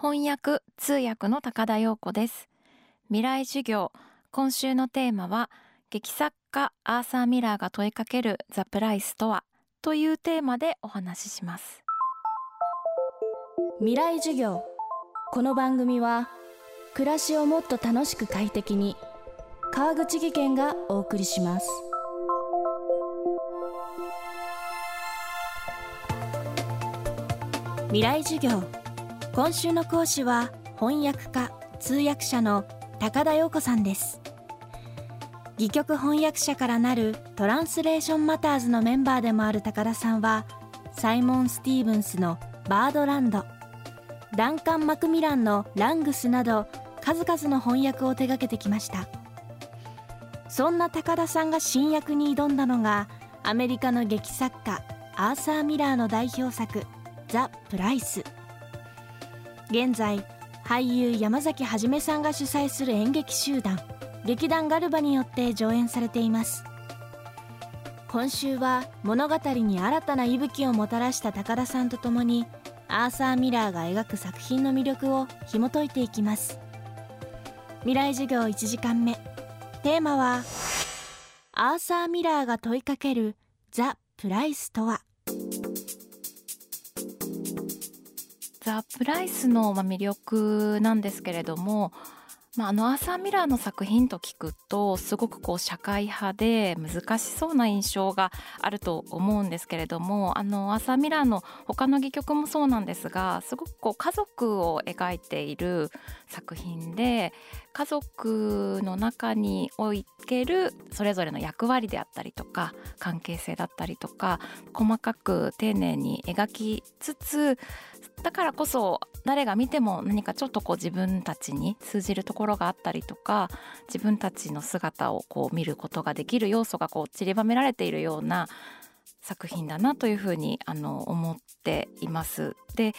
翻訳通訳の高田陽子です。未来授業今週のテーマは劇作家アーサー・ミラーが問いかけるザ・プライスとはというテーマでお話しします。未来授業この番組は暮らしをもっと楽しく快適に川口義賢がお送りします。未来授業。今週の講師は翻訳家通訳者の高田陽子さんです。戯曲翻訳者からなるトランスレーションマターズのメンバーでもある高田さんはサイモン・スティーブンスのバードランドダンカン・マクミランのラングスなど数々の翻訳を手掛けてきました。そんな高田さんが新訳に挑んだのがアメリカの劇作家アーサー・ミラーの代表作「ザ・プライス」現在俳優山崎はさんが主催する演劇集団劇団ガルバによって上演されています。今週は物語に新たな息吹をもたらした高田さんと共にアーサー・ミラーが描く作品の魅力を紐解いていきます。未来授業1時間目。テーマはアーサー・ミラーが問いかけるザ・プライスとは？ザ・プライスの魅力なんですけれどもまあ、あのアーサー・ミラーの作品と聞くとすごくこう社会派で難しそうな印象があると思うんですけれどもあのアーサー・ミラーの他の戯曲もそうなんですがすごくこう家族を描いている作品で家族の中におけるそれぞれの役割であったりとか関係性だったりとか細かく丁寧に描きつつだからこそ誰が見ても何かちょっとこう自分たちに通じるところがあったりとか自分たちの姿をこう見ることができる要素がこう散りばめられているような作品だなというふうにあの思っています。で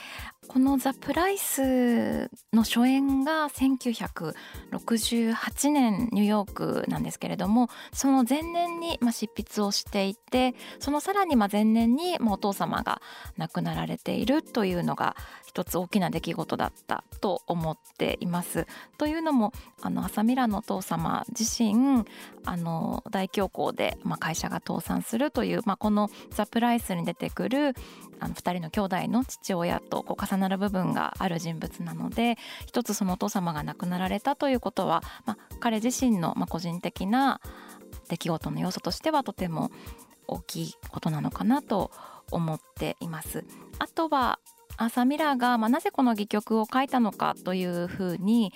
この「ザ・プライス」の初演が1968年ニューヨークなんですけれどもその前年に、ま、執筆をしていてそのさらにま前年に、まあ、お父様が亡くなられているというのが一つ大きな出来事だったと思っています。というのもあの朝ミラのお父様自身あの大恐慌で、ま、会社が倒産するという、まあ、この「ザ・プライス」に出てくるあの2人の兄弟の父親とこう重なる部分がある人物なので一つそのお父様が亡くなられたということは、まあ、彼自身のまあ個人的な出来事の要素としてはとても大きいことなのかなと思っています。あとはアーサー・ミラーが、まあ、なぜこの戯曲を書いたのかというふうに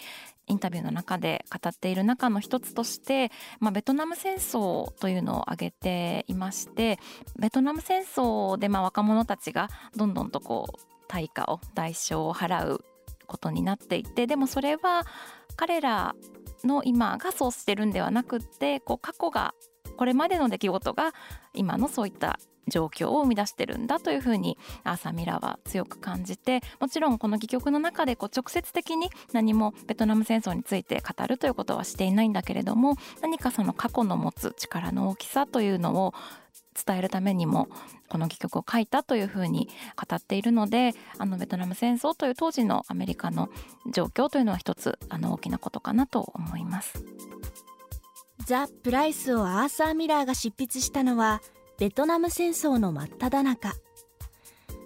インタビューの中で語っている中の一つとして、まあ、ベトナム戦争というのを挙げていましてベトナム戦争でまあ若者たちがどんどんとこう対価を代償を払うことになっていてでもそれは彼らの今がそうしてるんではなくってこう過去がこれまでの出来事が今のそういった状況を生み出してるんだというふうにアーサー・ミラーは強く感じてもちろんこの戯曲の中でこう直接的に何もベトナム戦争について語るということはしていないんだけれども何かその過去の持つ力の大きさというのを伝えるためにもこの戯曲を書いたというふうに語っているのであのベトナム戦争という当時のアメリカの状況というのは一つあの大きなことかなと思います。ザ・プライスをアーサー・ミラーが執筆したのはベトナム戦争の真っ只中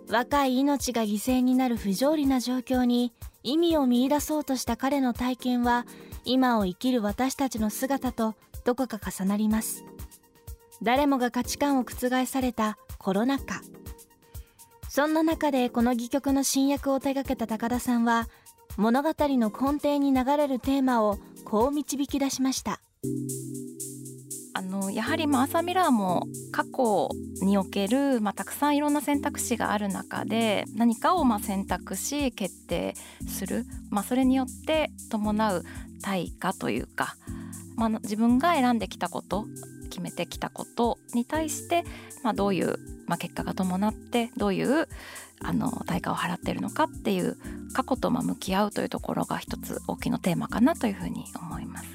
若い命が犠牲になる不条理な状況に意味を見出そうとした彼の体験は今を生きる私たちの姿とどこか重なります誰もが価値観を覆されたコロナ禍。そんな中でこの戯曲の新訳を手掛けた高田さんは物語の根底に流れるテーマをこう導き出しました。あのやはりまあアーサー・ミラーも過去における、まあ、たくさんいろんな選択肢がある中で何かをまあ選択し決定する、まあ、それによって伴う対価というか、まあ、自分が選んできたこと決めてきたことに対して、まあ、どういう、まあ、結果が伴ってどういうあの対価を払っているのかっていう過去とまあ向き合うというところが一つ大きなテーマかなというふうに思います。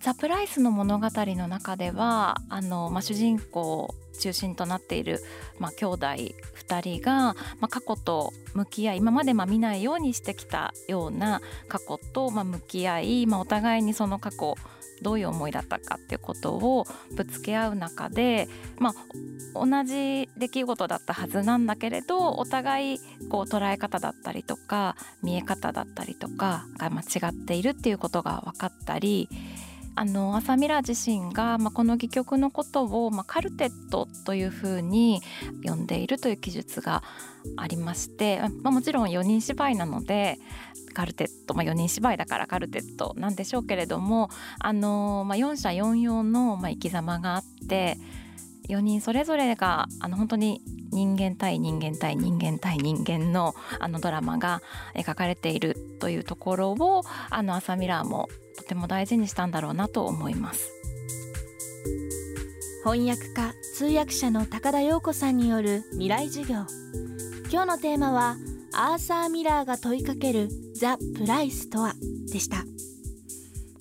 ザ・プライスの物語の中ではあの、まあ、主人公中心となっている、まあ、兄弟2人が、まあ、過去と向き合い今までま見ないようにしてきたような過去とま向き合い、まあ、お互いにその過去どういう思いだったかっていうことをぶつけ合う中で、まあ、同じ出来事だったはずなんだけれどお互いこう捉え方だったりとか見え方だったりとかが間違っているっていうことが分かったりあの浅ミラー自身が、まあ、この戯曲のことを、まあ、カルテットというふうに呼んでいるという記述がありまして、まあ、もちろん4人芝居なのでカルテット、まあ、4人芝居だからカルテットなんでしょうけれどもあの、まあ、4者4様の、まあ、生き様があって4人それぞれがあの本当に人間対人間対人間対人間のあのドラマが描かれているというところをあの朝ミラーもても大事にしたんだろうなと思います。翻訳家通訳者の高田陽子さんによる未来授業。今日のテーマはアーサー・ミラーが問いかけるザ・プライスとは？でした。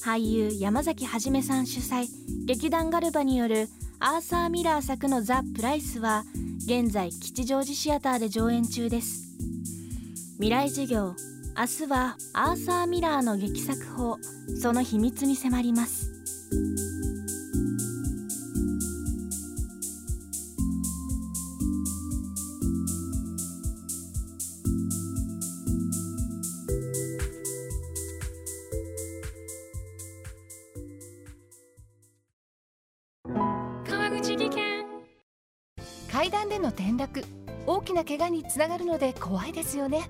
俳優山崎はじめさん主催劇団ガルバによるアーサー・ミラー作のザ・プライスは現在吉祥寺シアターで上演中です。未来授業明日はアーサー・ミラーの劇作法その秘密に迫ります。川口技研。階段での転落大きな怪我につながるので怖いですよね